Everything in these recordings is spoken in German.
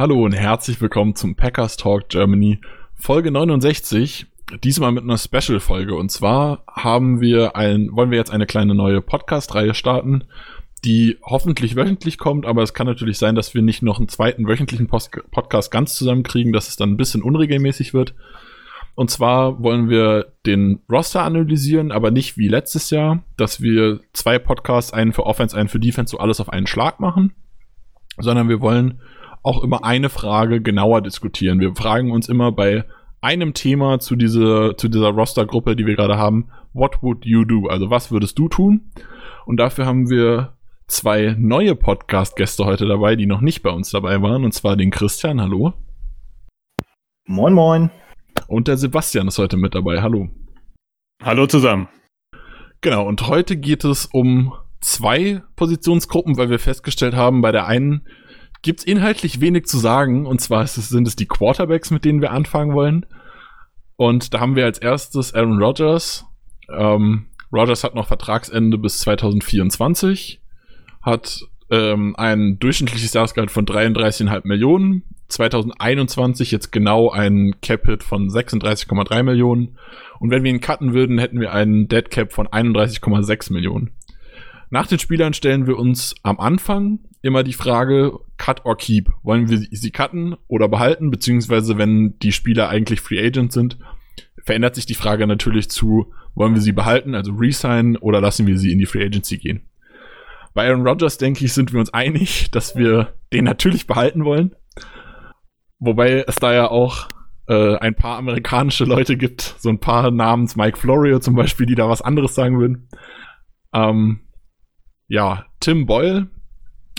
Hallo und herzlich willkommen zum Packers Talk Germany Folge 69. Diesmal mit einer Special-Folge. Und zwar haben wir ein, wollen wir jetzt eine kleine neue Podcast-Reihe starten, die hoffentlich wöchentlich kommt, aber es kann natürlich sein, dass wir nicht noch einen zweiten wöchentlichen Post Podcast ganz zusammenkriegen, dass es dann ein bisschen unregelmäßig wird. Und zwar wollen wir den Roster analysieren, aber nicht wie letztes Jahr, dass wir zwei Podcasts, einen für Offense, einen für Defense, so alles auf einen Schlag machen, sondern wir wollen auch immer eine Frage genauer diskutieren. Wir fragen uns immer bei einem Thema zu dieser, zu dieser Roster-Gruppe, die wir gerade haben, what would you do? Also was würdest du tun? Und dafür haben wir zwei neue Podcast-Gäste heute dabei, die noch nicht bei uns dabei waren, und zwar den Christian, hallo. Moin, moin. Und der Sebastian ist heute mit dabei. Hallo. Hallo zusammen. Genau, und heute geht es um zwei Positionsgruppen, weil wir festgestellt haben, bei der einen gibt es inhaltlich wenig zu sagen. Und zwar es, sind es die Quarterbacks, mit denen wir anfangen wollen. Und da haben wir als erstes Aaron Rodgers. Ähm, Rodgers hat noch Vertragsende bis 2024, hat ähm, ein durchschnittliches Jahresgehalt von 33,5 Millionen, 2021 jetzt genau ein Cap-Hit von 36,3 Millionen. Und wenn wir ihn cutten würden, hätten wir einen Dead Cap von 31,6 Millionen. Nach den Spielern stellen wir uns am Anfang immer die Frage, cut or keep. Wollen wir sie cutten oder behalten? Beziehungsweise, wenn die Spieler eigentlich Free Agent sind, verändert sich die Frage natürlich zu, wollen wir sie behalten, also resign, oder lassen wir sie in die Free Agency gehen? Bei Aaron Rodgers, denke ich, sind wir uns einig, dass wir den natürlich behalten wollen. Wobei es da ja auch äh, ein paar amerikanische Leute gibt, so ein paar namens Mike Florio zum Beispiel, die da was anderes sagen würden. Ähm, ja, Tim Boyle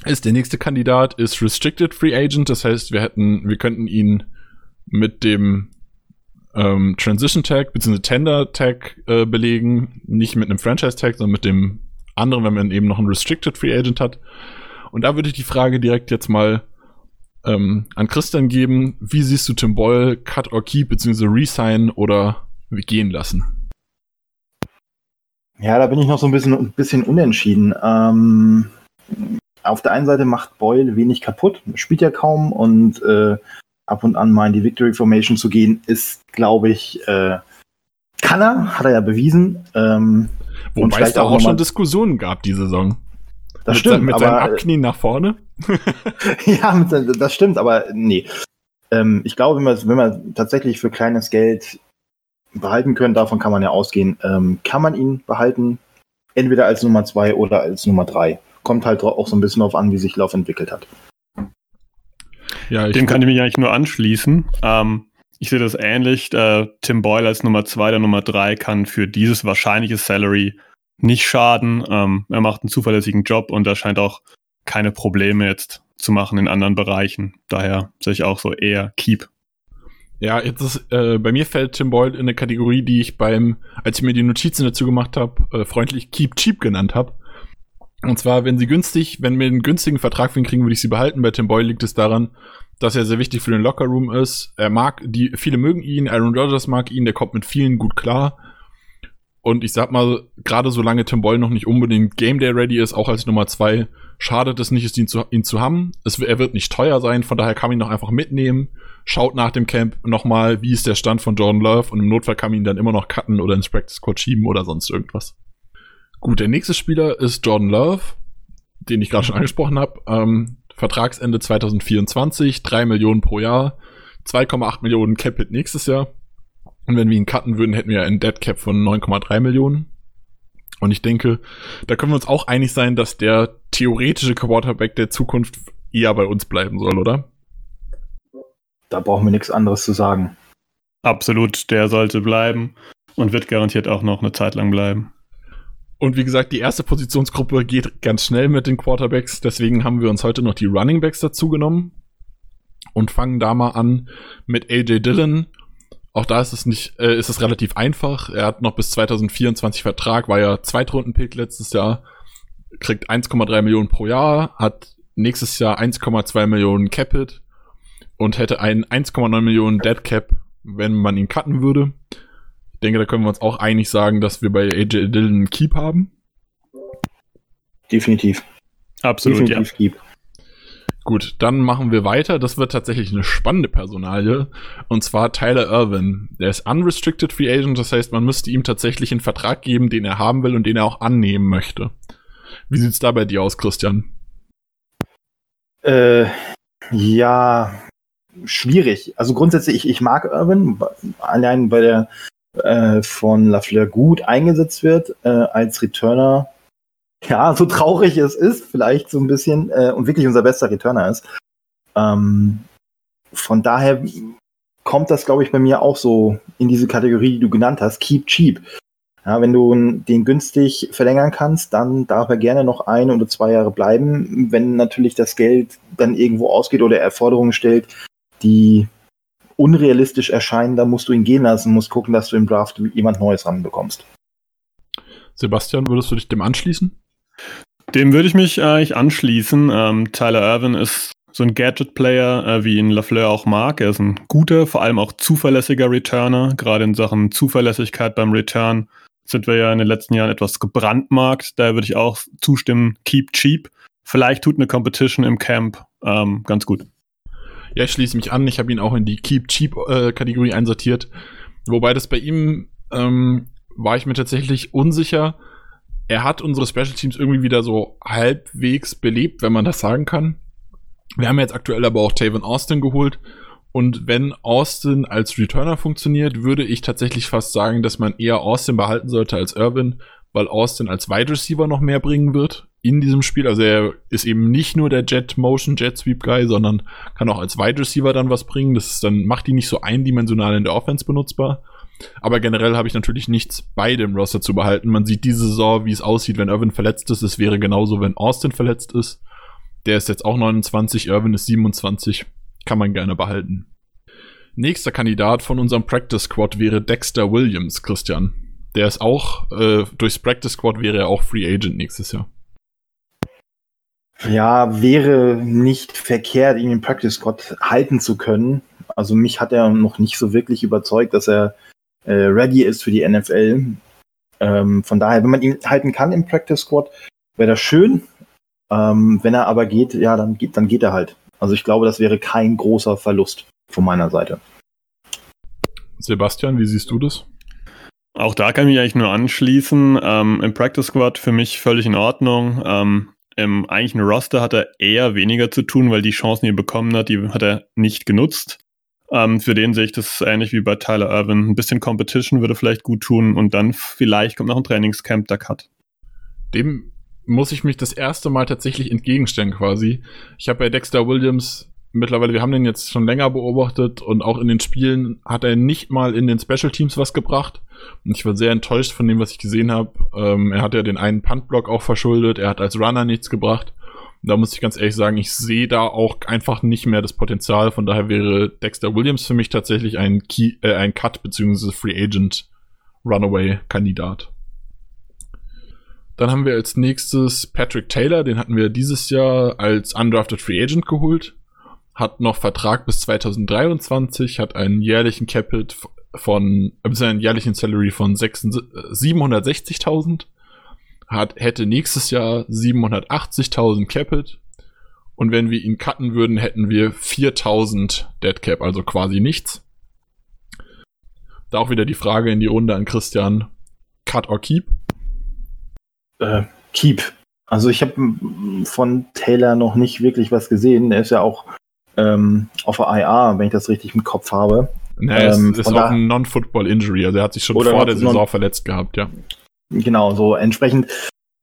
ist der nächste Kandidat, ist Restricted Free Agent. Das heißt, wir hätten, wir könnten ihn mit dem ähm, Transition Tag bzw. Tender Tag äh, belegen, nicht mit einem Franchise Tag, sondern mit dem anderen, wenn man eben noch einen Restricted Free Agent hat. Und da würde ich die Frage direkt jetzt mal ähm, an Christian geben. Wie siehst du Tim Boyle Cut or Keep bzw. Resign oder gehen lassen? Ja, da bin ich noch so ein bisschen, ein bisschen unentschieden. Ähm, auf der einen Seite macht Boyle wenig kaputt, spielt ja kaum und äh, ab und an mal in die Victory Formation zu gehen, ist, glaube ich, äh, kann er, hat er ja bewiesen. Ähm, Wobei es da auch, auch schon Diskussionen gab, die Saison. Das mit stimmt. Sein, mit aber, seinem Abknien nach vorne. ja, das stimmt, aber nee. Ähm, ich glaube, wenn wir, wenn wir tatsächlich für kleines Geld behalten können, davon kann man ja ausgehen, ähm, kann man ihn behalten, entweder als Nummer zwei oder als Nummer drei. Kommt halt auch so ein bisschen darauf an, wie sich Lauf entwickelt hat. Ja, Dem kann ich mich eigentlich nur anschließen. Ähm, ich sehe das ähnlich. Äh, Tim Boyle als Nummer zwei oder Nummer drei kann für dieses wahrscheinliche Salary nicht schaden. Ähm, er macht einen zuverlässigen Job und er scheint auch keine Probleme jetzt zu machen in anderen Bereichen. Daher sehe ich auch so eher Keep. Ja, jetzt ist, äh, bei mir fällt Tim Boyle in eine Kategorie, die ich beim, als ich mir die Notizen dazu gemacht habe, äh, freundlich Keep Cheap genannt habe. Und zwar, wenn sie günstig, wenn wir einen günstigen Vertrag für ihn kriegen, würde ich sie behalten. Bei Tim Boyle liegt es daran, dass er sehr wichtig für den Lockerroom ist. Er mag, die, viele mögen ihn, Aaron Rodgers mag ihn, der kommt mit vielen gut klar. Und ich sag mal, gerade solange Tim Boyle noch nicht unbedingt Game Day ready ist, auch als Nummer zwei, schadet es nicht, ihn zu, ihn zu haben. Es, er wird nicht teuer sein, von daher kann man ihn noch einfach mitnehmen. Schaut nach dem Camp nochmal, wie ist der Stand von Jordan Love und im Notfall kann man ihn dann immer noch cutten oder ins Practice Squad schieben oder sonst irgendwas. Gut, der nächste Spieler ist Jordan Love, den ich gerade schon angesprochen habe. Ähm, Vertragsende 2024, 3 Millionen pro Jahr, 2,8 Millionen Cap-Hit nächstes Jahr. Und wenn wir ihn cutten würden, hätten wir einen Dead Cap von 9,3 Millionen. Und ich denke, da können wir uns auch einig sein, dass der theoretische Quarterback der Zukunft eher bei uns bleiben soll, oder? Da brauchen wir nichts anderes zu sagen. Absolut, der sollte bleiben und wird garantiert auch noch eine Zeit lang bleiben. Und wie gesagt, die erste Positionsgruppe geht ganz schnell mit den Quarterbacks. Deswegen haben wir uns heute noch die Running Backs dazu genommen. und fangen da mal an mit AJ Dillon. Auch da ist es nicht, äh, ist es relativ einfach. Er hat noch bis 2024 Vertrag, war ja Zweitrunden-Pick letztes Jahr, kriegt 1,3 Millionen pro Jahr, hat nächstes Jahr 1,2 Millionen Capit und hätte einen 1,9 Millionen Dead Cap, wenn man ihn cutten würde. Ich denke, da können wir uns auch einig sagen, dass wir bei AJ Dillon einen Keep haben. Definitiv. Absolut, Definitiv ja. Keep. Gut, dann machen wir weiter. Das wird tatsächlich eine spannende Personalie. Und zwar Tyler Irvin. Der ist unrestricted free agent, das heißt, man müsste ihm tatsächlich einen Vertrag geben, den er haben will und den er auch annehmen möchte. Wie sieht's da bei dir aus, Christian? Äh, ja, schwierig. Also grundsätzlich, ich, ich mag Irvin, allein weil er äh, von Lafleur gut eingesetzt wird äh, als Returner ja, so traurig es ist, vielleicht so ein bisschen, äh, und wirklich unser bester Returner ist. Ähm, von daher kommt das, glaube ich, bei mir auch so in diese Kategorie, die du genannt hast, keep cheap. Ja, wenn du den günstig verlängern kannst, dann darf er gerne noch ein oder zwei Jahre bleiben. Wenn natürlich das Geld dann irgendwo ausgeht oder er Forderungen stellt, die unrealistisch erscheinen, dann musst du ihn gehen lassen, musst gucken, dass du im Draft jemand Neues ranbekommst. Sebastian, würdest du dich dem anschließen? Dem würde ich mich eigentlich anschließen. Ähm, Tyler Irvin ist so ein Gadget-Player, äh, wie ihn Lafleur auch mag. Er ist ein guter, vor allem auch zuverlässiger Returner. Gerade in Sachen Zuverlässigkeit beim Return sind wir ja in den letzten Jahren etwas gebrandmarkt. Da würde ich auch zustimmen, keep cheap. Vielleicht tut eine Competition im Camp ähm, ganz gut. Ja, ich schließe mich an. Ich habe ihn auch in die Keep Cheap äh, Kategorie einsortiert. Wobei das bei ihm ähm, war ich mir tatsächlich unsicher, er hat unsere Special Teams irgendwie wieder so halbwegs belebt, wenn man das sagen kann. Wir haben jetzt aktuell aber auch Taven Austin geholt. Und wenn Austin als Returner funktioniert, würde ich tatsächlich fast sagen, dass man eher Austin behalten sollte als Irvin, weil Austin als Wide Receiver noch mehr bringen wird in diesem Spiel. Also er ist eben nicht nur der Jet Motion, Jet Sweep Guy, sondern kann auch als Wide Receiver dann was bringen. Das ist dann macht ihn nicht so eindimensional in der Offense benutzbar. Aber generell habe ich natürlich nichts bei dem Roster zu behalten. Man sieht diese Saison, wie es aussieht, wenn Irvin verletzt ist. Es wäre genauso, wenn Austin verletzt ist. Der ist jetzt auch 29, Irvin ist 27. Kann man gerne behalten. Nächster Kandidat von unserem Practice Squad wäre Dexter Williams, Christian. Der ist auch, äh, durchs Practice Squad wäre er auch Free Agent nächstes Jahr. Ja, wäre nicht verkehrt, ihn im Practice Squad halten zu können. Also mich hat er noch nicht so wirklich überzeugt, dass er äh, ready ist für die NFL. Ähm, von daher, wenn man ihn halten kann im Practice Squad, wäre das schön. Ähm, wenn er aber geht, ja, dann geht, dann geht er halt. Also ich glaube, das wäre kein großer Verlust von meiner Seite. Sebastian, wie siehst du das? Auch da kann ich mich eigentlich nur anschließen. Ähm, Im Practice Squad für mich völlig in Ordnung. Ähm, Im eigentlichen Roster hat er eher weniger zu tun, weil die Chancen, die er bekommen hat, die hat er nicht genutzt. Ähm, für den sehe ich das ähnlich wie bei Tyler Irvin. Ein bisschen Competition würde vielleicht gut tun und dann vielleicht kommt noch ein Trainingscamp der Cut. Dem muss ich mich das erste Mal tatsächlich entgegenstellen quasi. Ich habe bei Dexter Williams mittlerweile, wir haben den jetzt schon länger beobachtet und auch in den Spielen hat er nicht mal in den Special Teams was gebracht. Und ich war sehr enttäuscht von dem, was ich gesehen habe. Ähm, er hat ja den einen Puntblock auch verschuldet, er hat als Runner nichts gebracht. Da muss ich ganz ehrlich sagen, ich sehe da auch einfach nicht mehr das Potenzial. Von daher wäre Dexter Williams für mich tatsächlich ein, Key, äh, ein Cut bzw. Free Agent Runaway-Kandidat. Dann haben wir als nächstes Patrick Taylor, den hatten wir dieses Jahr als Undrafted Free Agent geholt. Hat noch Vertrag bis 2023, hat einen jährlichen Capit von, äh, einen jährlichen Salary von 760.000 hat, hätte nächstes Jahr 780.000 Capit. Und wenn wir ihn cutten würden, hätten wir 4000 Dead Cap, also quasi nichts. Da auch wieder die Frage in die Runde an Christian. Cut or keep? Äh, keep. Also ich habe von Taylor noch nicht wirklich was gesehen. Er ist ja auch ähm, auf der IA, wenn ich das richtig im Kopf habe. Er ähm, ist, ist auch ein Non-Football-Injury. Also er hat sich schon vor der Saison verletzt gehabt, ja. Genau, so entsprechend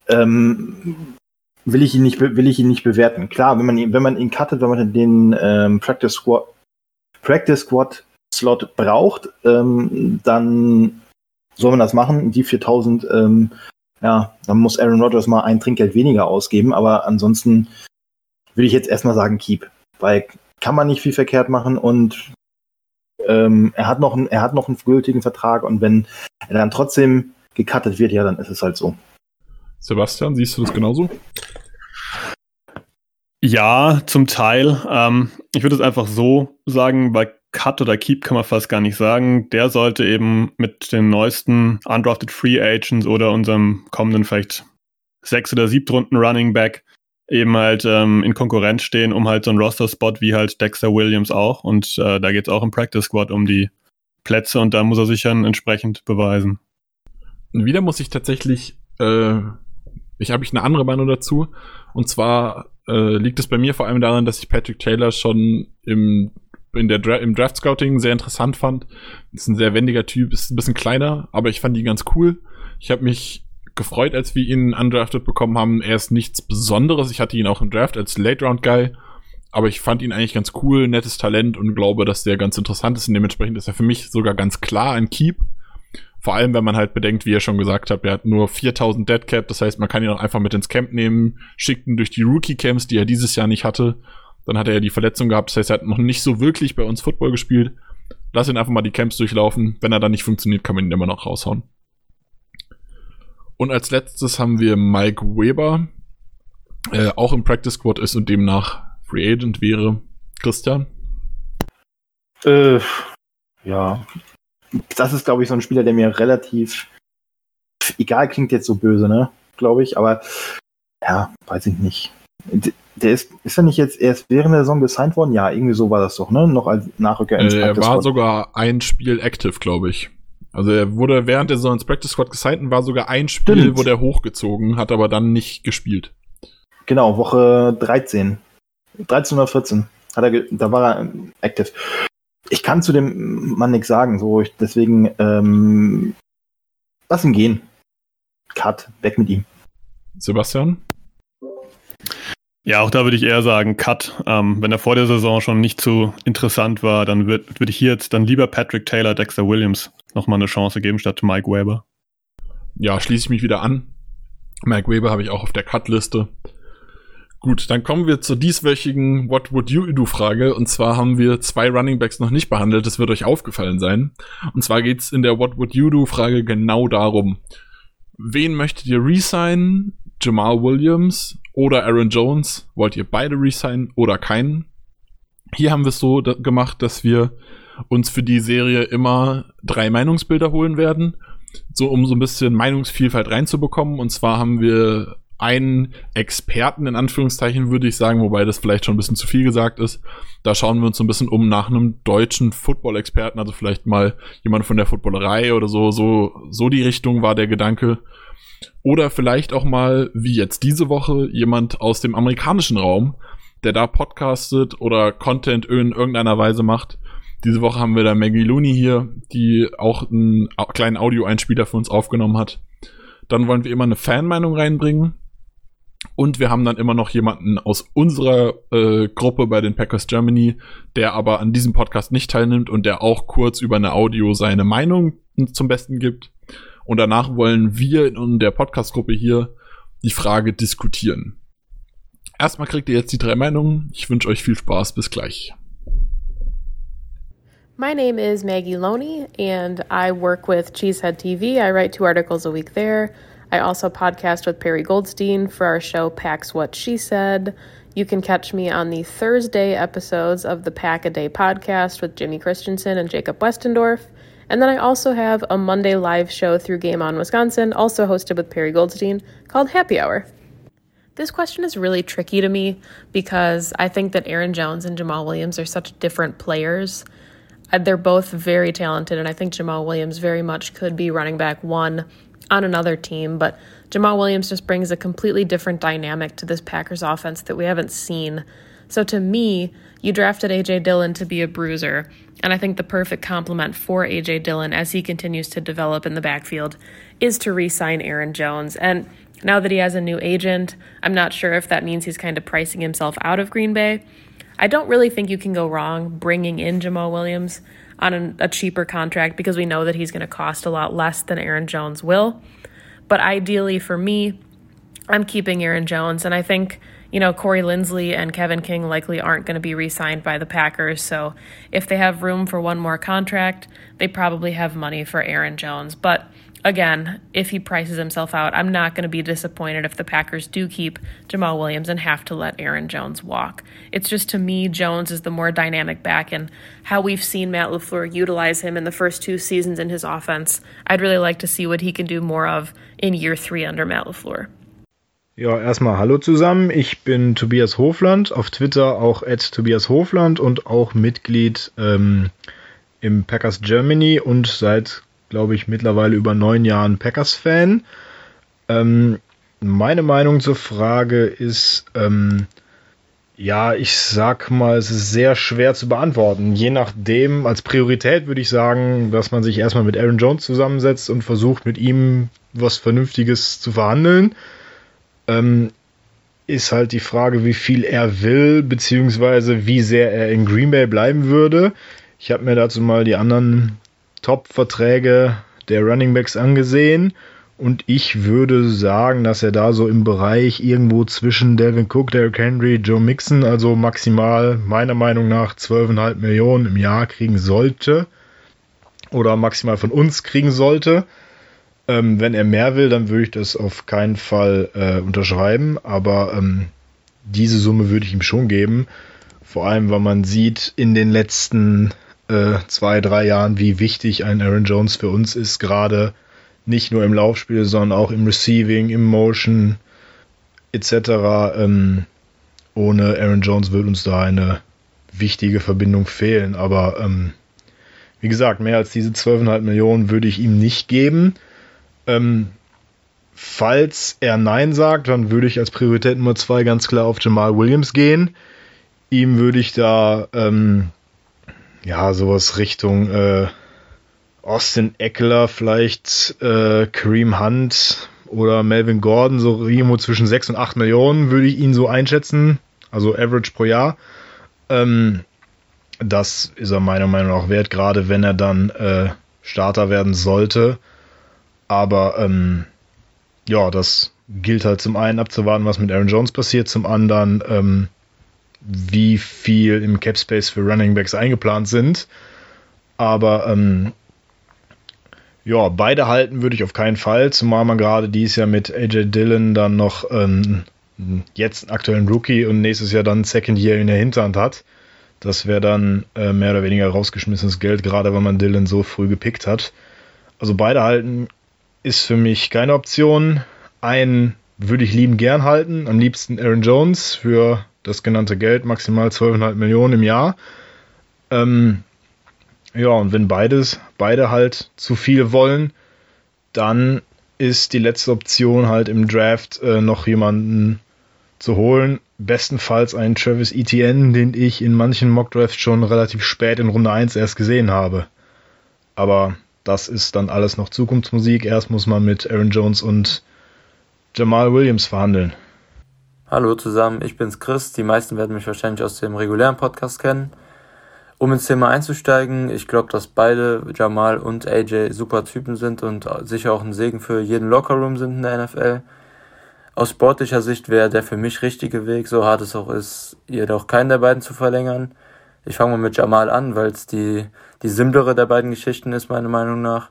ähm, will ich ihn nicht will ich ihn nicht bewerten. Klar, wenn man ihn wenn man ihn cuttet, wenn man den ähm, Practice Squad Practice Squad Slot braucht, ähm, dann soll man das machen. Die 4000, ähm, ja, dann muss Aaron Rodgers mal ein Trinkgeld weniger ausgeben, aber ansonsten will ich jetzt erstmal sagen Keep, weil kann man nicht viel verkehrt machen und ähm, er hat noch einen, er hat noch einen gültigen Vertrag und wenn er dann trotzdem gecuttet wird, ja, dann ist es halt so. Sebastian, siehst du das genauso? Ja, zum Teil. Ähm, ich würde es einfach so sagen, bei Cut oder Keep kann man fast gar nicht sagen. Der sollte eben mit den neuesten Undrafted Free Agents oder unserem kommenden vielleicht sechs oder siebtrunden Running Back eben halt ähm, in Konkurrenz stehen, um halt so einen Roster-Spot wie halt Dexter Williams auch. Und äh, da geht es auch im Practice Squad um die Plätze und da muss er sich dann entsprechend beweisen. Wieder muss ich tatsächlich, äh, ich habe ich eine andere Meinung dazu. Und zwar äh, liegt es bei mir vor allem daran, dass ich Patrick Taylor schon im, in der Dra im Draft Scouting sehr interessant fand. Ist ein sehr wendiger Typ, ist ein bisschen kleiner, aber ich fand ihn ganz cool. Ich habe mich gefreut, als wir ihn undrafted bekommen haben. Er ist nichts Besonderes. Ich hatte ihn auch im Draft als Late-Round-Guy. Aber ich fand ihn eigentlich ganz cool, nettes Talent und glaube, dass der ganz interessant ist. Und dementsprechend ist er für mich sogar ganz klar ein Keep. Vor allem, wenn man halt bedenkt, wie er schon gesagt hat, er hat nur 4000 Dead Cap. Das heißt, man kann ihn auch einfach mit ins Camp nehmen, schickt ihn durch die Rookie-Camps, die er dieses Jahr nicht hatte. Dann hat er ja die Verletzung gehabt. Das heißt, er hat noch nicht so wirklich bei uns Football gespielt. Lass ihn einfach mal die Camps durchlaufen. Wenn er dann nicht funktioniert, kann man ihn immer noch raushauen. Und als letztes haben wir Mike Weber, äh, auch im Practice Squad ist und demnach Free Agent wäre. Christian? Äh, ja. Das ist, glaube ich, so ein Spieler, der mir relativ egal klingt jetzt so böse, ne? Glaube ich, aber ja, weiß ich nicht. Der ist, ist er nicht jetzt erst während der Saison gesigned worden? Ja, irgendwie so war das doch, ne? Noch als Nachrücker äh, Er war sogar ein Spiel active, glaube ich. Also er wurde während der Saison ins Practice Squad gesigned und war sogar ein Spiel, Stimmt. wo der hochgezogen, hat aber dann nicht gespielt. Genau, Woche 13. 13 oder 14. Hat er da war er active. Ich kann zu dem Mann nichts sagen, so ich, deswegen ähm, lass ihn gehen. Cut, weg mit ihm. Sebastian? Ja, auch da würde ich eher sagen, Cut. Ähm, wenn er vor der Saison schon nicht so interessant war, dann würde würd ich hier jetzt dann lieber Patrick Taylor, Dexter Williams nochmal eine Chance geben statt Mike Weber. Ja, schließe ich mich wieder an. Mike Weber habe ich auch auf der Cut-Liste. Gut, dann kommen wir zur dieswöchigen What Would You Do Frage. Und zwar haben wir zwei Running Backs noch nicht behandelt. Das wird euch aufgefallen sein. Und zwar geht es in der What Would You Do Frage genau darum. Wen möchtet ihr resignen? Jamal Williams oder Aaron Jones. Wollt ihr beide resignen oder keinen? Hier haben wir es so gemacht, dass wir uns für die Serie immer drei Meinungsbilder holen werden, so um so ein bisschen Meinungsvielfalt reinzubekommen. Und zwar haben wir einen Experten, in Anführungszeichen würde ich sagen, wobei das vielleicht schon ein bisschen zu viel gesagt ist. Da schauen wir uns so ein bisschen um nach einem deutschen Football-Experten, also vielleicht mal jemand von der Footballerei oder so, so, so die Richtung war der Gedanke. Oder vielleicht auch mal, wie jetzt diese Woche, jemand aus dem amerikanischen Raum, der da podcastet oder Content in irgendeiner Weise macht. Diese Woche haben wir da Maggie Looney hier, die auch einen kleinen Audioeinspieler für uns aufgenommen hat. Dann wollen wir immer eine Fanmeinung reinbringen. Und wir haben dann immer noch jemanden aus unserer äh, Gruppe bei den Packers Germany, der aber an diesem Podcast nicht teilnimmt und der auch kurz über eine Audio seine Meinung zum Besten gibt. Und danach wollen wir in der Podcast-Gruppe hier die Frage diskutieren. Erstmal kriegt ihr jetzt die drei Meinungen. Ich wünsche euch viel Spaß. Bis gleich. My name is Maggie Loney, and I work with Cheesehead TV. I write two articles a week there. I also podcast with Perry Goldstein for our show Pack's What She Said. You can catch me on the Thursday episodes of the Pack a Day podcast with Jimmy Christensen and Jacob Westendorf. And then I also have a Monday live show through Game On Wisconsin, also hosted with Perry Goldstein, called Happy Hour. This question is really tricky to me because I think that Aaron Jones and Jamal Williams are such different players. Uh, they're both very talented, and I think Jamal Williams very much could be running back one on another team, but Jamal Williams just brings a completely different dynamic to this Packers offense that we haven't seen. So to me, you drafted AJ Dillon to be a bruiser, and I think the perfect complement for AJ Dillon as he continues to develop in the backfield is to re sign Aaron Jones. And now that he has a new agent, I'm not sure if that means he's kind of pricing himself out of Green Bay. I don't really think you can go wrong bringing in Jamal Williams on an, a cheaper contract because we know that he's going to cost a lot less than Aaron Jones will. But ideally for me, I'm keeping Aaron Jones, and I think you know, Corey Lindsley and Kevin King likely aren't going to be re signed by the Packers. So if they have room for one more contract, they probably have money for Aaron Jones. But again, if he prices himself out, I'm not going to be disappointed if the Packers do keep Jamal Williams and have to let Aaron Jones walk. It's just to me, Jones is the more dynamic back, and how we've seen Matt LaFleur utilize him in the first two seasons in his offense. I'd really like to see what he can do more of in year three under Matt LaFleur. Ja, erstmal hallo zusammen. Ich bin Tobias Hofland, auf Twitter auch at Tobias Hofland und auch Mitglied ähm, im Packers Germany und seit glaube ich, mittlerweile über neun Jahren Packers-Fan. Ähm, meine Meinung zur Frage ist, ähm, ja, ich sag mal, es ist sehr schwer zu beantworten. Je nachdem, als Priorität würde ich sagen, dass man sich erstmal mit Aaron Jones zusammensetzt und versucht, mit ihm was Vernünftiges zu verhandeln. Ähm, ist halt die Frage, wie viel er will, beziehungsweise wie sehr er in Green Bay bleiben würde. Ich habe mir dazu mal die anderen Top-Verträge der Running Backs angesehen. Und ich würde sagen, dass er da so im Bereich irgendwo zwischen Devin Cook, Derrick Henry, Joe Mixon, also maximal meiner Meinung nach 12,5 Millionen im Jahr kriegen sollte. Oder maximal von uns kriegen sollte. Ähm, wenn er mehr will, dann würde ich das auf keinen Fall äh, unterschreiben. Aber ähm, diese Summe würde ich ihm schon geben. Vor allem, weil man sieht in den letzten äh, zwei, drei Jahren, wie wichtig ein Aaron Jones für uns ist, gerade nicht nur im Laufspiel, sondern auch im Receiving, im Motion etc. Ähm, ohne Aaron Jones wird uns da eine wichtige Verbindung fehlen. Aber ähm, wie gesagt, mehr als diese 12,5 Millionen würde ich ihm nicht geben. Ähm, falls er Nein sagt, dann würde ich als Priorität Nummer zwei ganz klar auf Jamal Williams gehen. Ihm würde ich da ähm, ja, sowas Richtung äh, Austin Eckler, vielleicht äh, Kareem Hunt oder Melvin Gordon, so irgendwo zwischen 6 und 8 Millionen würde ich ihn so einschätzen, also Average pro Jahr. Ähm, das ist er meiner Meinung nach wert, gerade wenn er dann äh, Starter werden sollte. Aber ähm, ja, das gilt halt zum einen abzuwarten, was mit Aaron Jones passiert, zum anderen ähm, wie viel im Cap Space für Running Backs eingeplant sind. Aber ähm, ja, beide halten würde ich auf keinen Fall, zumal man gerade dieses Jahr mit AJ Dillon dann noch ähm, jetzt einen aktuellen Rookie und nächstes Jahr dann Second Year in der Hinterhand hat. Das wäre dann äh, mehr oder weniger rausgeschmissenes Geld, gerade wenn man Dillon so früh gepickt hat. Also beide halten ist für mich keine Option. Einen würde ich lieben gern halten, am liebsten Aaron Jones für das genannte Geld, maximal 12,5 Millionen im Jahr. Ähm, ja, und wenn beides, beide halt zu viel wollen, dann ist die letzte Option halt im Draft äh, noch jemanden zu holen. Bestenfalls einen Travis Etienne, den ich in manchen Mockdrafts schon relativ spät in Runde 1 erst gesehen habe. Aber das ist dann alles noch Zukunftsmusik. Erst muss man mit Aaron Jones und Jamal Williams verhandeln. Hallo zusammen, ich bin's Chris. Die meisten werden mich wahrscheinlich aus dem regulären Podcast kennen. Um ins Thema einzusteigen, ich glaube, dass beide, Jamal und AJ, super Typen sind und sicher auch ein Segen für jeden Lockerroom sind in der NFL. Aus sportlicher Sicht wäre der für mich richtige Weg, so hart es auch ist, jedoch keinen der beiden zu verlängern. Ich fange mal mit Jamal an, weil es die, die simplere der beiden Geschichten ist, meiner Meinung nach.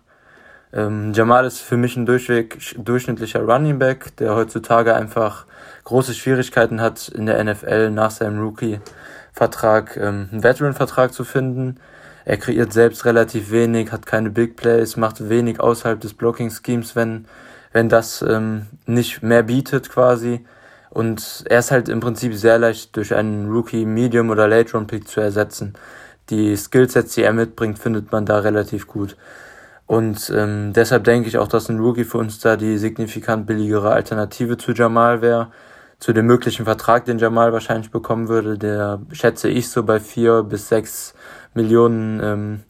Ähm, Jamal ist für mich ein durchweg durchschnittlicher Running Back, der heutzutage einfach große Schwierigkeiten hat, in der NFL nach seinem Rookie-Vertrag ähm, einen Veteran-Vertrag zu finden. Er kreiert selbst relativ wenig, hat keine Big Plays, macht wenig außerhalb des Blocking-Schemes, wenn, wenn das ähm, nicht mehr bietet quasi. Und er ist halt im Prinzip sehr leicht durch einen Rookie Medium oder Late Round Pick zu ersetzen. Die Skillsets, die er mitbringt, findet man da relativ gut. Und ähm, deshalb denke ich auch, dass ein Rookie für uns da die signifikant billigere Alternative zu Jamal wäre zu dem möglichen Vertrag, den Jamal wahrscheinlich bekommen würde, der schätze ich so bei vier bis sechs Millionen ähm,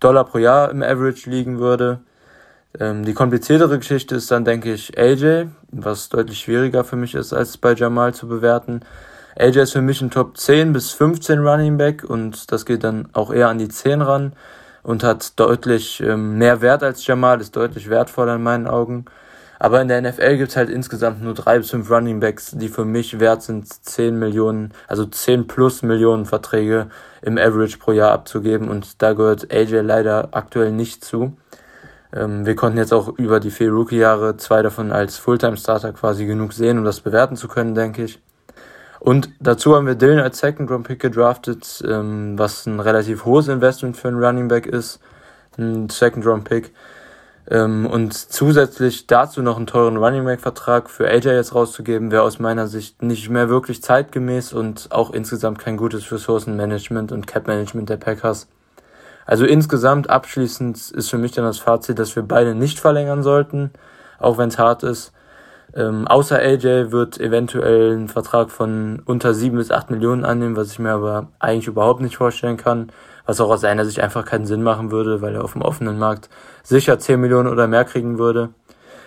Dollar pro Jahr im Average liegen würde. Ähm, die kompliziertere Geschichte ist dann, denke ich, AJ, was deutlich schwieriger für mich ist, als bei Jamal zu bewerten. AJ ist für mich ein Top 10 bis 15 Running Back und das geht dann auch eher an die 10 ran und hat deutlich ähm, mehr Wert als Jamal, ist deutlich wertvoller in meinen Augen. Aber in der NFL gibt's halt insgesamt nur drei bis fünf Running Backs, die für mich wert sind, 10 Millionen, also 10 plus Millionen Verträge im Average pro Jahr abzugeben. Und da gehört AJ leider aktuell nicht zu. Ähm, wir konnten jetzt auch über die vier Rookie-Jahre zwei davon als Fulltime-Starter quasi genug sehen, um das bewerten zu können, denke ich. Und dazu haben wir Dylan als Second-Round-Pick gedraftet, ähm, was ein relativ hohes Investment für einen Running Back ist. Ein Second-Round-Pick. Ähm, und zusätzlich dazu noch einen teuren Running Back Vertrag für AJ jetzt rauszugeben, wäre aus meiner Sicht nicht mehr wirklich zeitgemäß und auch insgesamt kein gutes Ressourcenmanagement und Cap Management der Packers. Also insgesamt abschließend ist für mich dann das Fazit, dass wir beide nicht verlängern sollten, auch wenn es hart ist. Ähm, außer AJ wird eventuell einen Vertrag von unter sieben bis acht Millionen annehmen, was ich mir aber eigentlich überhaupt nicht vorstellen kann was auch aus seiner Sicht einfach keinen Sinn machen würde, weil er auf dem offenen Markt sicher 10 Millionen oder mehr kriegen würde.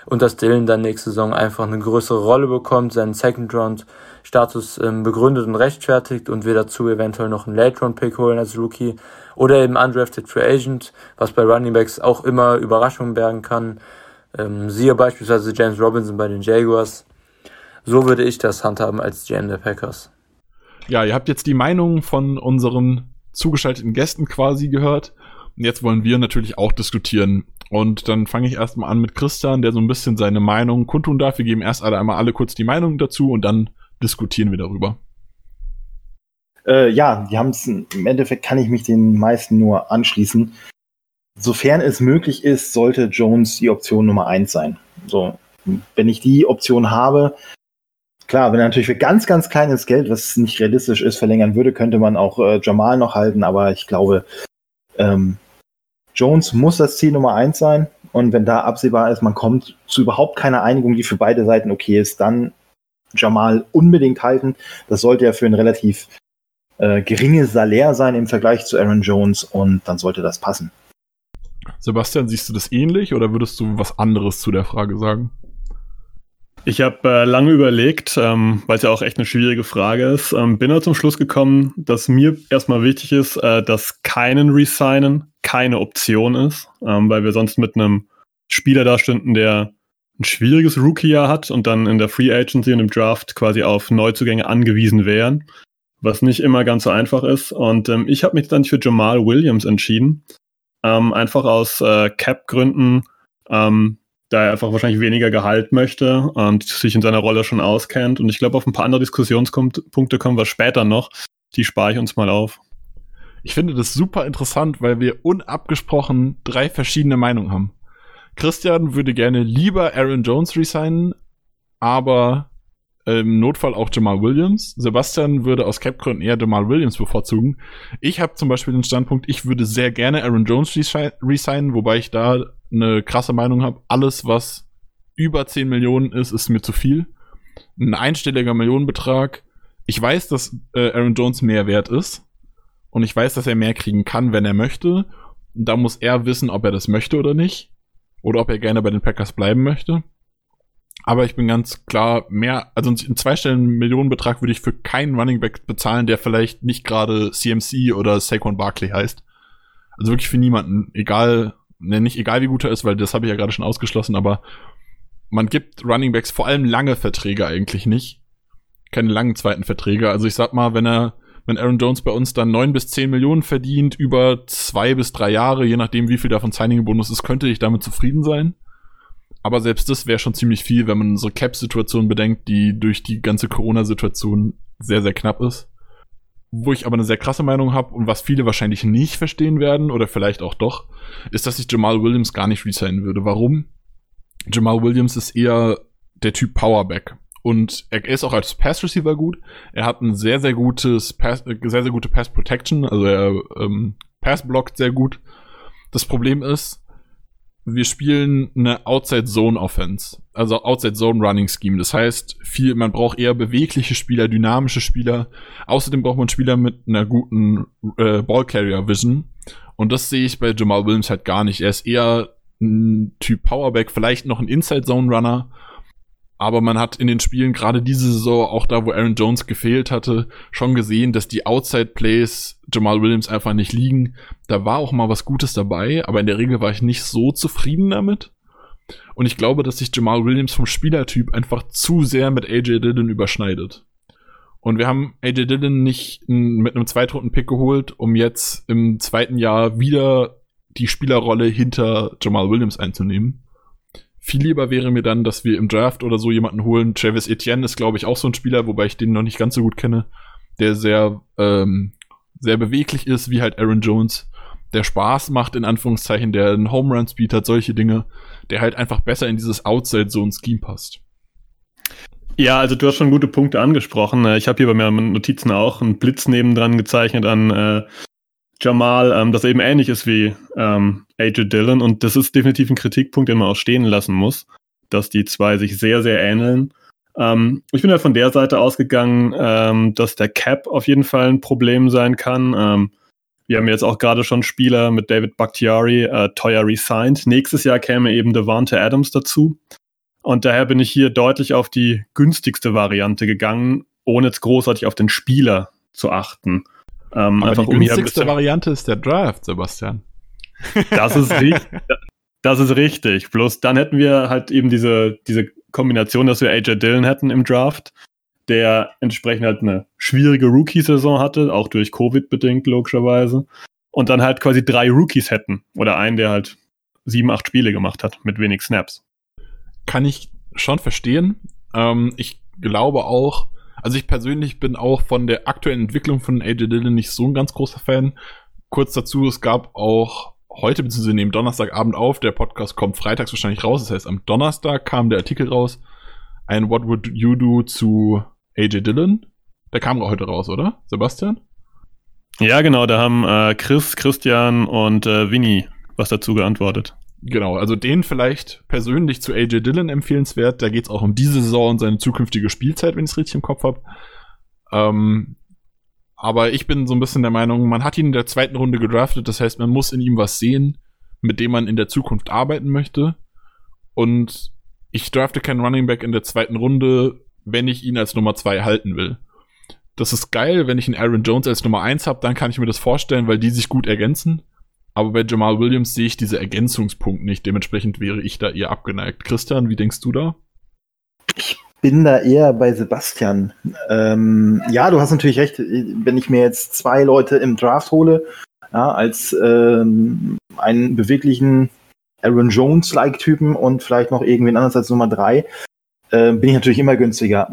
Und dass Dylan dann nächste Saison einfach eine größere Rolle bekommt, seinen Second Round Status ähm, begründet und rechtfertigt und wir dazu eventuell noch einen Late Round Pick holen als Rookie oder eben Undrafted Free Agent, was bei Running Backs auch immer Überraschungen bergen kann. Ähm, siehe beispielsweise James Robinson bei den Jaguars. So würde ich das handhaben als GM der Packers. Ja, ihr habt jetzt die Meinung von unseren zugeschalteten Gästen quasi gehört. Und jetzt wollen wir natürlich auch diskutieren. Und dann fange ich erstmal an mit Christian, der so ein bisschen seine Meinung kundtun darf. Wir geben erst alle einmal alle kurz die Meinung dazu und dann diskutieren wir darüber. Äh, ja, die haben es im Endeffekt kann ich mich den meisten nur anschließen. Sofern es möglich ist, sollte Jones die Option Nummer eins sein. So, wenn ich die Option habe, Klar, wenn er natürlich für ganz, ganz kleines Geld, was nicht realistisch ist, verlängern würde, könnte man auch äh, Jamal noch halten, aber ich glaube, ähm, Jones muss das Ziel Nummer eins sein. Und wenn da absehbar ist, man kommt zu überhaupt keiner Einigung, die für beide Seiten okay ist, dann Jamal unbedingt halten. Das sollte ja für ein relativ äh, geringes Salär sein im Vergleich zu Aaron Jones und dann sollte das passen. Sebastian, siehst du das ähnlich oder würdest du was anderes zu der Frage sagen? Ich habe äh, lange überlegt, ähm, weil es ja auch echt eine schwierige Frage ist, ähm, bin aber zum Schluss gekommen, dass mir erstmal wichtig ist, äh, dass keinen Resignen keine Option ist, ähm, weil wir sonst mit einem Spieler da stünden, der ein schwieriges Rookie-Jahr hat und dann in der Free Agency und im Draft quasi auf Neuzugänge angewiesen wären, was nicht immer ganz so einfach ist. Und ähm, ich habe mich dann für Jamal Williams entschieden, ähm, einfach aus äh, Cap-Gründen. Ähm, da er einfach wahrscheinlich weniger Gehalt möchte und sich in seiner Rolle schon auskennt. Und ich glaube, auf ein paar andere Diskussionspunkte kommen wir später noch. Die spare ich uns mal auf. Ich finde das super interessant, weil wir unabgesprochen drei verschiedene Meinungen haben. Christian würde gerne lieber Aaron Jones resignen, aber im Notfall auch Jamal Williams. Sebastian würde aus Cap-Gründen eher Jamal Williams bevorzugen. Ich habe zum Beispiel den Standpunkt, ich würde sehr gerne Aaron Jones resignen, wobei ich da eine krasse Meinung habe, alles, was über 10 Millionen ist, ist mir zu viel. Ein einstelliger Millionenbetrag. Ich weiß, dass äh, Aaron Jones mehr wert ist. Und ich weiß, dass er mehr kriegen kann, wenn er möchte. Da muss er wissen, ob er das möchte oder nicht. Oder ob er gerne bei den Packers bleiben möchte. Aber ich bin ganz klar mehr, also einen zweistelligen Millionenbetrag würde ich für keinen Running Back bezahlen, der vielleicht nicht gerade CMC oder Saquon Barkley heißt. Also wirklich für niemanden, egal ne, nicht egal wie gut er ist, weil das habe ich ja gerade schon ausgeschlossen, aber man gibt Running Backs vor allem lange Verträge eigentlich nicht. Keine langen zweiten Verträge. Also ich sag mal, wenn er, wenn Aaron Jones bei uns dann neun bis zehn Millionen verdient, über zwei bis drei Jahre, je nachdem wie viel davon Signing-Bonus ist, könnte ich damit zufrieden sein. Aber selbst das wäre schon ziemlich viel, wenn man unsere Cap-Situation bedenkt, die durch die ganze Corona-Situation sehr, sehr knapp ist. Wo ich aber eine sehr krasse Meinung habe und was viele wahrscheinlich nicht verstehen werden oder vielleicht auch doch, ist, dass ich Jamal Williams gar nicht resignen würde. Warum? Jamal Williams ist eher der Typ Powerback. Und er ist auch als Pass Receiver gut. Er hat ein sehr, sehr gutes Pass, sehr, sehr gute Pass Protection. Also er ähm, Pass blockt sehr gut. Das Problem ist, wir spielen eine Outside Zone Offense, also Outside Zone Running Scheme. Das heißt, viel, man braucht eher bewegliche Spieler, dynamische Spieler. Außerdem braucht man Spieler mit einer guten äh, Ball Carrier Vision. Und das sehe ich bei Jamal Williams halt gar nicht. Er ist eher ein Typ Powerback, vielleicht noch ein Inside Zone Runner. Aber man hat in den Spielen gerade diese Saison, auch da, wo Aaron Jones gefehlt hatte, schon gesehen, dass die Outside Plays Jamal Williams einfach nicht liegen. Da war auch mal was Gutes dabei, aber in der Regel war ich nicht so zufrieden damit. Und ich glaube, dass sich Jamal Williams vom Spielertyp einfach zu sehr mit AJ Dillon überschneidet. Und wir haben AJ Dillon nicht mit einem Zweitrunden-Pick geholt, um jetzt im zweiten Jahr wieder die Spielerrolle hinter Jamal Williams einzunehmen. Viel lieber wäre mir dann, dass wir im Draft oder so jemanden holen. Travis Etienne ist, glaube ich, auch so ein Spieler, wobei ich den noch nicht ganz so gut kenne, der sehr, ähm, sehr beweglich ist, wie halt Aaron Jones, der Spaß macht, in Anführungszeichen, der einen Home Run Speed hat, solche Dinge, der halt einfach besser in dieses Outside-Zone-Scheme passt. Ja, also du hast schon gute Punkte angesprochen. Ich habe hier bei meinen Notizen auch einen Blitz nebendran gezeichnet an äh, Jamal, ähm, das eben ähnlich ist wie ähm, AJ Dillon. Und das ist definitiv ein Kritikpunkt, den man auch stehen lassen muss, dass die zwei sich sehr, sehr ähneln. Ähm, ich bin halt von der Seite ausgegangen, ähm, dass der Cap auf jeden Fall ein Problem sein kann. Ähm, wir haben jetzt auch gerade schon Spieler mit David Bakhtiari äh, teuer resigned. Nächstes Jahr käme eben Devante Adams dazu. Und daher bin ich hier deutlich auf die günstigste Variante gegangen, ohne jetzt großartig auf den Spieler zu achten. Ähm, Aber die günstigste Variante ist der Draft, Sebastian. Das ist richtig. Das ist richtig. Bloß dann hätten wir halt eben diese, diese Kombination, dass wir AJ Dillon hätten im Draft, der entsprechend halt eine schwierige Rookie-Saison hatte, auch durch Covid bedingt, logischerweise. Und dann halt quasi drei Rookies hätten. Oder einen, der halt sieben, acht Spiele gemacht hat mit wenig Snaps kann ich schon verstehen. Ähm, ich glaube auch, also ich persönlich bin auch von der aktuellen Entwicklung von AJ Dillon nicht so ein ganz großer Fan. Kurz dazu, es gab auch heute, beziehungsweise nehmen Donnerstagabend auf, der Podcast kommt freitags wahrscheinlich raus, das heißt am Donnerstag kam der Artikel raus, ein What Would You Do zu AJ Dillon. Der kam heute raus, oder, Sebastian? Ja, genau, da haben äh, Chris, Christian und äh, Winnie was dazu geantwortet. Genau, also den vielleicht persönlich zu AJ Dillon empfehlenswert. Da geht es auch um diese Saison und seine zukünftige Spielzeit, wenn ich es richtig im Kopf habe. Ähm, aber ich bin so ein bisschen der Meinung, man hat ihn in der zweiten Runde gedraftet, das heißt, man muss in ihm was sehen, mit dem man in der Zukunft arbeiten möchte. Und ich drafte keinen Running Back in der zweiten Runde, wenn ich ihn als Nummer zwei halten will. Das ist geil, wenn ich einen Aaron Jones als Nummer eins habe, dann kann ich mir das vorstellen, weil die sich gut ergänzen. Aber bei Jamal Williams sehe ich diese Ergänzungspunkt nicht. Dementsprechend wäre ich da eher abgeneigt. Christian, wie denkst du da? Ich bin da eher bei Sebastian. Ähm, ja, du hast natürlich recht. Wenn ich mir jetzt zwei Leute im Draft hole, ja, als ähm, einen beweglichen Aaron Jones-like Typen und vielleicht noch irgendwen anders als Nummer drei, äh, bin ich natürlich immer günstiger.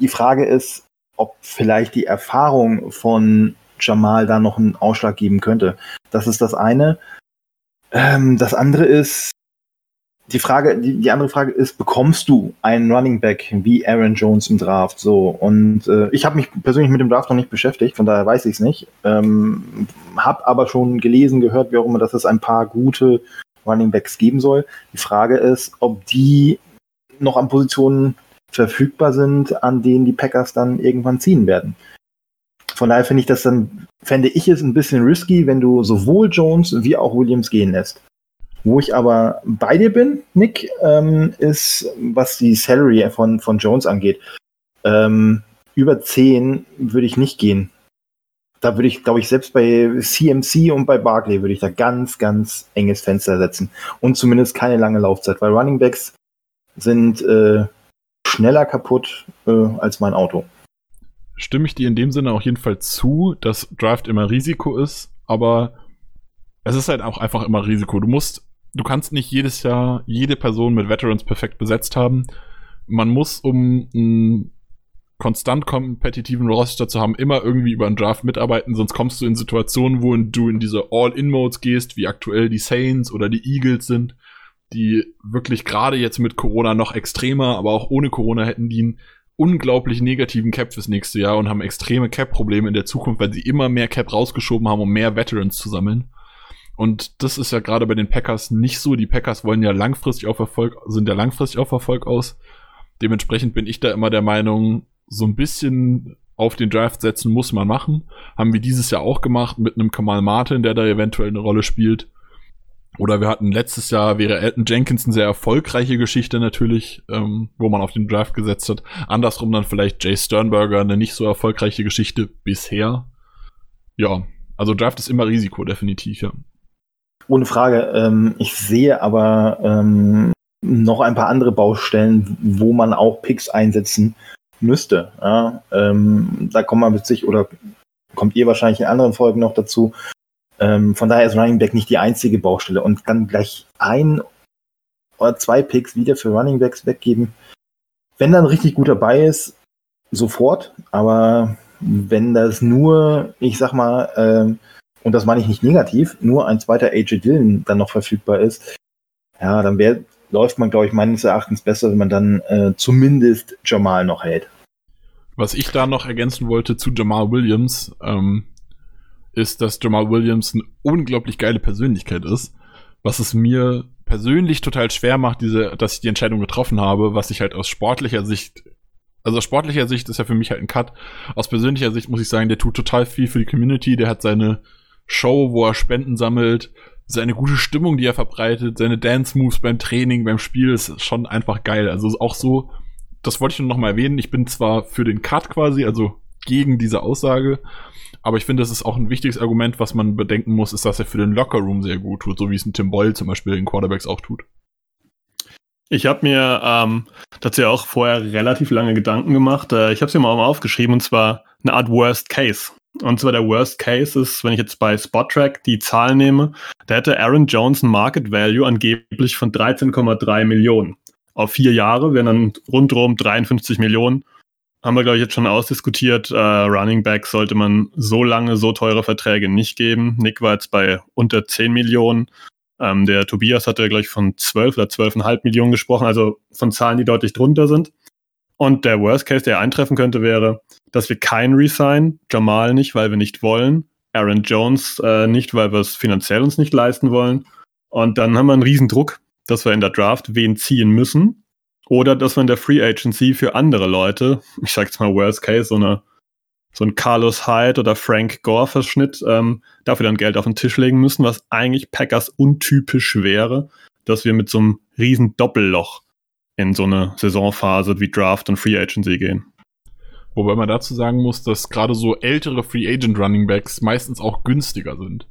Die Frage ist, ob vielleicht die Erfahrung von Jamal da noch einen Ausschlag geben könnte. Das ist das eine. Ähm, das andere ist, die Frage, die, die, andere Frage ist, bekommst du einen Running Back wie Aaron Jones im Draft? So, und äh, ich habe mich persönlich mit dem Draft noch nicht beschäftigt, von daher weiß ich es nicht. Ähm, habe aber schon gelesen, gehört, wie auch immer, dass es ein paar gute Running Backs geben soll. Die Frage ist, ob die noch an Positionen verfügbar sind, an denen die Packers dann irgendwann ziehen werden. Von daher finde ich das dann, fände ich es ein bisschen risky, wenn du sowohl Jones wie auch Williams gehen lässt. Wo ich aber bei dir bin, Nick, ähm, ist, was die Salary von, von Jones angeht. Ähm, über 10 würde ich nicht gehen. Da würde ich, glaube ich, selbst bei CMC und bei Barkley würde ich da ganz, ganz enges Fenster setzen. Und zumindest keine lange Laufzeit, weil Running Backs sind äh, schneller kaputt äh, als mein Auto stimme ich dir in dem Sinne auch jedenfalls zu, dass Draft immer Risiko ist, aber es ist halt auch einfach immer Risiko. Du musst, du kannst nicht jedes Jahr jede Person mit Veterans perfekt besetzt haben. Man muss, um einen konstant kompetitiven Roster zu haben, immer irgendwie über einen Draft mitarbeiten, sonst kommst du in Situationen, wo du in diese All-In-Modes gehst, wie aktuell die Saints oder die Eagles sind, die wirklich gerade jetzt mit Corona noch extremer, aber auch ohne Corona hätten die unglaublich negativen Cap fürs nächste Jahr und haben extreme Cap-Probleme in der Zukunft, weil sie immer mehr Cap rausgeschoben haben, um mehr Veterans zu sammeln. Und das ist ja gerade bei den Packers nicht so. Die Packers wollen ja langfristig auf Erfolg, sind ja langfristig auf Erfolg aus. Dementsprechend bin ich da immer der Meinung, so ein bisschen auf den Draft setzen muss man machen. Haben wir dieses Jahr auch gemacht mit einem Kamal Martin, der da eventuell eine Rolle spielt. Oder wir hatten letztes Jahr, wäre Elton Jenkins eine sehr erfolgreiche Geschichte natürlich, ähm, wo man auf den Draft gesetzt hat. Andersrum dann vielleicht Jay Sternberger, eine nicht so erfolgreiche Geschichte bisher. Ja, also Draft ist immer Risiko, definitiv, ja. Ohne Frage. Ähm, ich sehe aber ähm, noch ein paar andere Baustellen, wo man auch Picks einsetzen müsste. Ja, ähm, da kommt man mit sich oder kommt ihr wahrscheinlich in anderen Folgen noch dazu. Ähm, von daher ist Running Back nicht die einzige Baustelle und dann gleich ein oder zwei Picks wieder für Running Backs weggeben. Wenn dann richtig gut dabei ist, sofort, aber wenn das nur, ich sag mal, ähm, und das meine ich nicht negativ, nur ein zweiter AJ Dillon dann noch verfügbar ist, ja, dann wär, läuft man, glaube ich, meines Erachtens besser, wenn man dann äh, zumindest Jamal noch hält. Was ich da noch ergänzen wollte zu Jamal Williams, ähm, ist, dass Jamal Williams eine unglaublich geile Persönlichkeit ist, was es mir persönlich total schwer macht, diese, dass ich die Entscheidung getroffen habe, was ich halt aus sportlicher Sicht, also aus sportlicher Sicht ist ja für mich halt ein Cut. Aus persönlicher Sicht muss ich sagen, der tut total viel für die Community, der hat seine Show, wo er Spenden sammelt, seine gute Stimmung, die er verbreitet, seine Dance-Moves beim Training, beim Spiel ist schon einfach geil. Also auch so, das wollte ich nur noch mal erwähnen. Ich bin zwar für den Cut quasi, also gegen diese Aussage, aber ich finde, das ist auch ein wichtiges Argument, was man bedenken muss, ist, dass er für den Lockerroom sehr gut tut, so wie es ein Tim Boyle zum Beispiel in Quarterbacks auch tut. Ich habe mir ähm, dazu auch vorher relativ lange Gedanken gemacht. Äh, ich habe es mir mal aufgeschrieben, und zwar eine Art Worst Case. Und zwar der Worst Case ist, wenn ich jetzt bei SpotTrack die Zahl nehme, da hätte Aaron Jones ein Market Value angeblich von 13,3 Millionen. Auf vier Jahre wären dann rundherum 53 Millionen. Haben wir, glaube ich, jetzt schon ausdiskutiert. Äh, Running Back sollte man so lange, so teure Verträge nicht geben. Nick war jetzt bei unter 10 Millionen. Ähm, der Tobias hatte, glaube ich, von 12 oder 12,5 Millionen gesprochen, also von Zahlen, die deutlich drunter sind. Und der Worst Case, der eintreffen könnte, wäre, dass wir kein Resign, Jamal nicht, weil wir nicht wollen, Aaron Jones äh, nicht, weil wir es finanziell uns nicht leisten wollen. Und dann haben wir einen riesen Druck, dass wir in der Draft wen ziehen müssen. Oder dass in der Free Agency für andere Leute, ich sag jetzt mal Worst Case, so, eine, so ein Carlos Hyde oder Frank Gore-Verschnitt, ähm, dafür dann Geld auf den Tisch legen müssen, was eigentlich Packers untypisch wäre, dass wir mit so einem riesen Doppelloch in so eine Saisonphase wie Draft und Free Agency gehen. Wobei man dazu sagen muss, dass gerade so ältere Free Agent Running Backs meistens auch günstiger sind.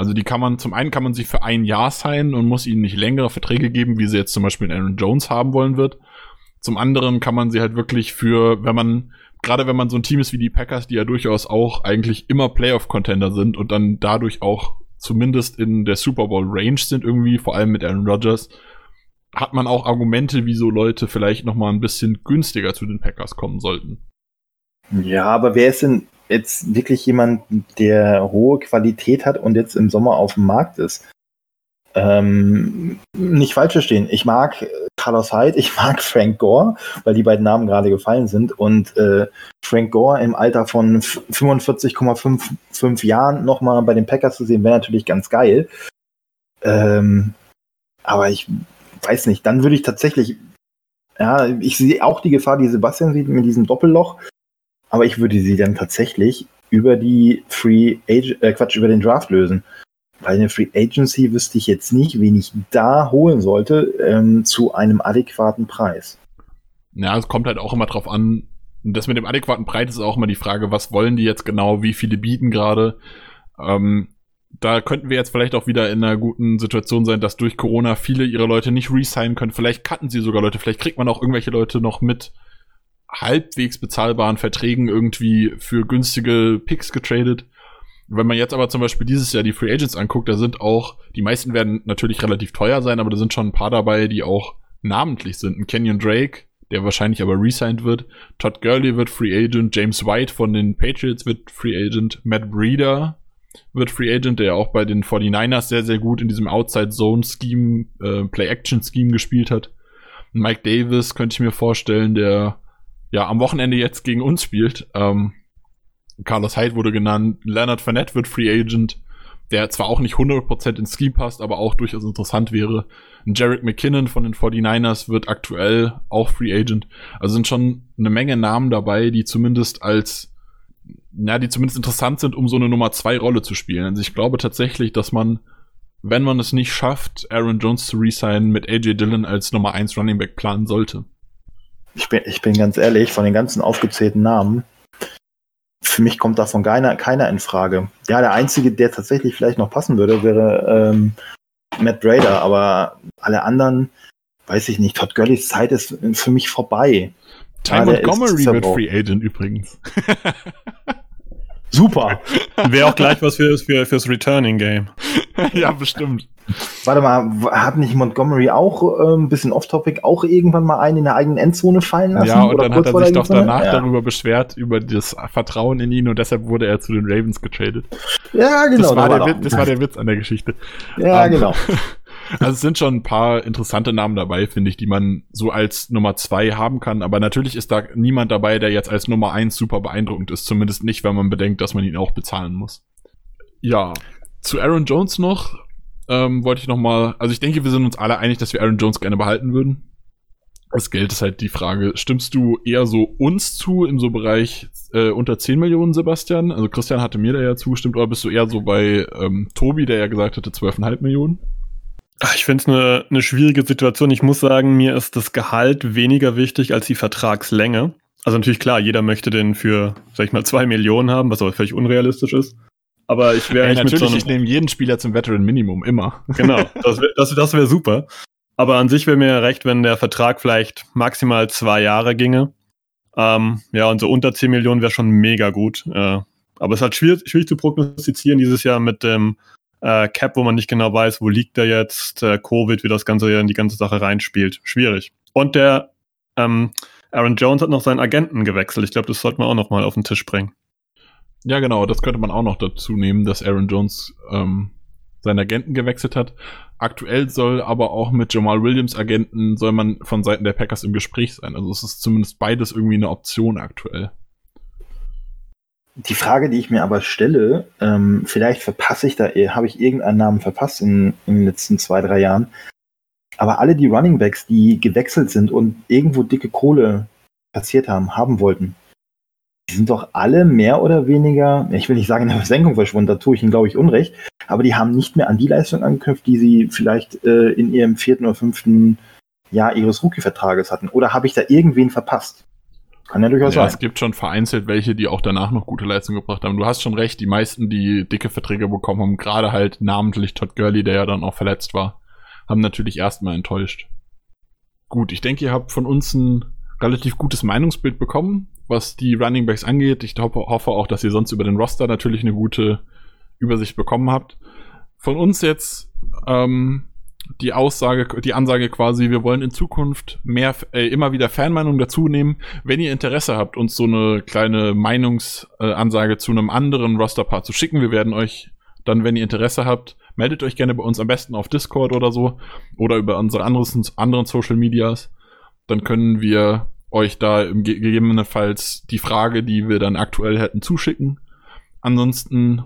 Also die kann man, zum einen kann man sich für ein Jahr sein und muss ihnen nicht längere Verträge geben, wie sie jetzt zum Beispiel in Aaron Jones haben wollen wird. Zum anderen kann man sie halt wirklich für, wenn man, gerade wenn man so ein Team ist wie die Packers, die ja durchaus auch eigentlich immer Playoff-Contender sind und dann dadurch auch zumindest in der Super Bowl Range sind irgendwie, vor allem mit Aaron Rodgers, hat man auch Argumente, wieso Leute vielleicht noch mal ein bisschen günstiger zu den Packers kommen sollten. Ja, aber wer ist denn jetzt wirklich jemand, der hohe Qualität hat und jetzt im Sommer auf dem Markt ist? Ähm, nicht falsch verstehen. Ich mag Carlos Hyde, ich mag Frank Gore, weil die beiden Namen gerade gefallen sind. Und äh, Frank Gore im Alter von 45,55 Jahren nochmal bei den Packers zu sehen, wäre natürlich ganz geil. Ähm, aber ich weiß nicht, dann würde ich tatsächlich, ja, ich sehe auch die Gefahr, die Sebastian sieht mit diesem Doppelloch, aber ich würde sie dann tatsächlich über die Free Agent, äh, Quatsch, über den Draft lösen. Weil eine Free Agency wüsste ich jetzt nicht, wen ich da holen sollte, ähm, zu einem adäquaten Preis. Ja, es kommt halt auch immer drauf an, das mit dem adäquaten Preis ist auch immer die Frage, was wollen die jetzt genau, wie viele bieten gerade. Ähm, da könnten wir jetzt vielleicht auch wieder in einer guten Situation sein, dass durch Corona viele ihre Leute nicht resignen können. Vielleicht cutten sie sogar Leute, vielleicht kriegt man auch irgendwelche Leute noch mit halbwegs bezahlbaren Verträgen irgendwie für günstige Picks getradet. Wenn man jetzt aber zum Beispiel dieses Jahr die Free Agents anguckt, da sind auch, die meisten werden natürlich relativ teuer sein, aber da sind schon ein paar dabei, die auch namentlich sind. Ein Kenyon Drake, der wahrscheinlich aber resigned wird. Todd Gurley wird Free Agent. James White von den Patriots wird Free Agent. Matt Breeder wird Free Agent, der auch bei den 49ers sehr, sehr gut in diesem Outside Zone Scheme, äh, Play-Action Scheme gespielt hat. Mike Davis könnte ich mir vorstellen, der ja am Wochenende jetzt gegen uns spielt. Ähm, Carlos Hyde wurde genannt. Leonard Fournette wird Free Agent, der zwar auch nicht 100% ins Scheme passt, aber auch durchaus interessant wäre. Jarek McKinnon von den 49ers wird aktuell auch Free Agent. Also sind schon eine Menge Namen dabei, die zumindest als ja, die zumindest interessant sind, um so eine Nummer 2 Rolle zu spielen. Also ich glaube tatsächlich, dass man, wenn man es nicht schafft, Aaron Jones zu resignen, mit AJ Dillon als Nummer 1 Running Back planen sollte. Ich bin, ich bin ganz ehrlich, von den ganzen aufgezählten Namen, für mich kommt davon keiner, keiner in Frage. Ja, der einzige, der tatsächlich vielleicht noch passen würde, wäre ähm, Matt Brader, aber alle anderen, weiß ich nicht, Todd Gurleys Zeit ist für mich vorbei. Ty ja, Montgomery wird Free Agent übrigens. Super. Wäre auch gleich was für, für, fürs Returning Game. ja, bestimmt. Warte mal, hat nicht Montgomery auch äh, ein bisschen off-topic auch irgendwann mal einen in der eigenen Endzone fallen lassen? Ja, und dann hat er sich doch danach ja. darüber beschwert, über das Vertrauen in ihn und deshalb wurde er zu den Ravens getradet. Ja, genau. Das war, da war der, Witz, das war der Witz an der Geschichte. Ja, um, genau. Also es sind schon ein paar interessante Namen dabei, finde ich, die man so als Nummer zwei haben kann. Aber natürlich ist da niemand dabei, der jetzt als Nummer eins super beeindruckend ist. Zumindest nicht, wenn man bedenkt, dass man ihn auch bezahlen muss. Ja, zu Aaron Jones noch ähm, wollte ich noch mal. Also ich denke, wir sind uns alle einig, dass wir Aaron Jones gerne behalten würden. Das Geld ist halt die Frage. Stimmst du eher so uns zu im so Bereich äh, unter 10 Millionen, Sebastian? Also Christian hatte mir da ja zugestimmt, oder bist du eher so bei ähm, Tobi, der ja gesagt hatte 12,5 Millionen? Ich finde es eine, eine schwierige Situation. Ich muss sagen, mir ist das Gehalt weniger wichtig als die Vertragslänge. Also natürlich klar, jeder möchte den für, sag ich mal, zwei Millionen haben, was aber völlig unrealistisch ist. Aber ich wäre natürlich, so ich nehme jeden Spieler zum Veteran Minimum immer. Genau, das wäre das, das wär super. Aber an sich wäre mir recht, wenn der Vertrag vielleicht maximal zwei Jahre ginge. Ähm, ja, und so unter 10 Millionen wäre schon mega gut. Äh, aber es ist halt schwierig, schwierig zu prognostizieren dieses Jahr mit dem äh, Cap, wo man nicht genau weiß, wo liegt er jetzt, äh, Covid, wie das Ganze in die ganze Sache reinspielt. Schwierig. Und der ähm, Aaron Jones hat noch seinen Agenten gewechselt. Ich glaube, das sollte man auch noch mal auf den Tisch bringen. Ja, genau, das könnte man auch noch dazu nehmen, dass Aaron Jones ähm, seinen Agenten gewechselt hat. Aktuell soll aber auch mit Jamal Williams Agenten soll man von Seiten der Packers im Gespräch sein. Also es ist zumindest beides irgendwie eine Option aktuell. Die Frage, die ich mir aber stelle, ähm, vielleicht verpasse ich da, habe ich irgendeinen Namen verpasst in, in den letzten zwei, drei Jahren. Aber alle die Running Backs, die gewechselt sind und irgendwo dicke Kohle passiert haben, haben wollten, die sind doch alle mehr oder weniger, ich will nicht sagen in der Versenkung verschwunden, da tue ich ihnen, glaube ich, Unrecht, aber die haben nicht mehr an die Leistung angeknüpft, die sie vielleicht äh, in ihrem vierten oder fünften Jahr ihres Rookie-Vertrages hatten. Oder habe ich da irgendwen verpasst? Kann ja durchaus ja, sein. Es gibt schon vereinzelt welche, die auch danach noch gute Leistung gebracht haben. Du hast schon recht, die meisten, die dicke Verträge bekommen haben, gerade halt namentlich Todd Gurley, der ja dann auch verletzt war, haben natürlich erstmal enttäuscht. Gut, ich denke, ihr habt von uns ein relativ gutes Meinungsbild bekommen, was die Running Backs angeht. Ich hoffe, auch, dass ihr sonst über den Roster natürlich eine gute Übersicht bekommen habt. Von uns jetzt ähm, die Aussage, die Ansage quasi, wir wollen in Zukunft mehr, äh, immer wieder Fanmeinungen dazu nehmen. Wenn ihr Interesse habt, uns so eine kleine Meinungsansage äh, zu einem anderen Rosterpart zu schicken, wir werden euch dann, wenn ihr Interesse habt, meldet euch gerne bei uns am besten auf Discord oder so oder über unsere anderen, anderen Social Medias. Dann können wir euch da gegebenenfalls die Frage, die wir dann aktuell hätten, zuschicken. Ansonsten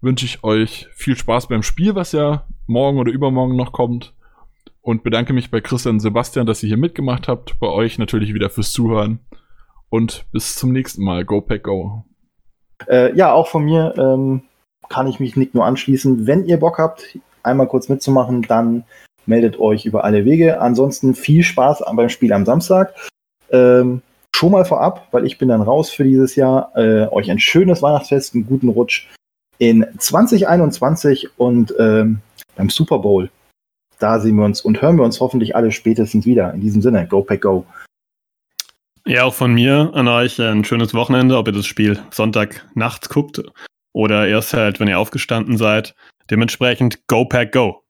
wünsche ich euch viel Spaß beim Spiel, was ja morgen oder übermorgen noch kommt. Und bedanke mich bei Christian und Sebastian, dass ihr hier mitgemacht habt. Bei euch natürlich wieder fürs Zuhören. Und bis zum nächsten Mal. Go Pack Go. Äh, ja, auch von mir ähm, kann ich mich nicht nur anschließen. Wenn ihr Bock habt, einmal kurz mitzumachen, dann meldet euch über alle Wege. Ansonsten viel Spaß beim Spiel am Samstag. Ähm, schon mal vorab, weil ich bin dann raus für dieses Jahr. Äh, euch ein schönes Weihnachtsfest, einen guten Rutsch in 2021 und ähm, beim Super Bowl. Da sehen wir uns und hören wir uns hoffentlich alle spätestens wieder. In diesem Sinne, Go Pack Go. Ja, auch von mir an euch ein schönes Wochenende, ob ihr das Spiel Sonntag nachts guckt oder erst halt, wenn ihr aufgestanden seid. Dementsprechend Go Pack Go.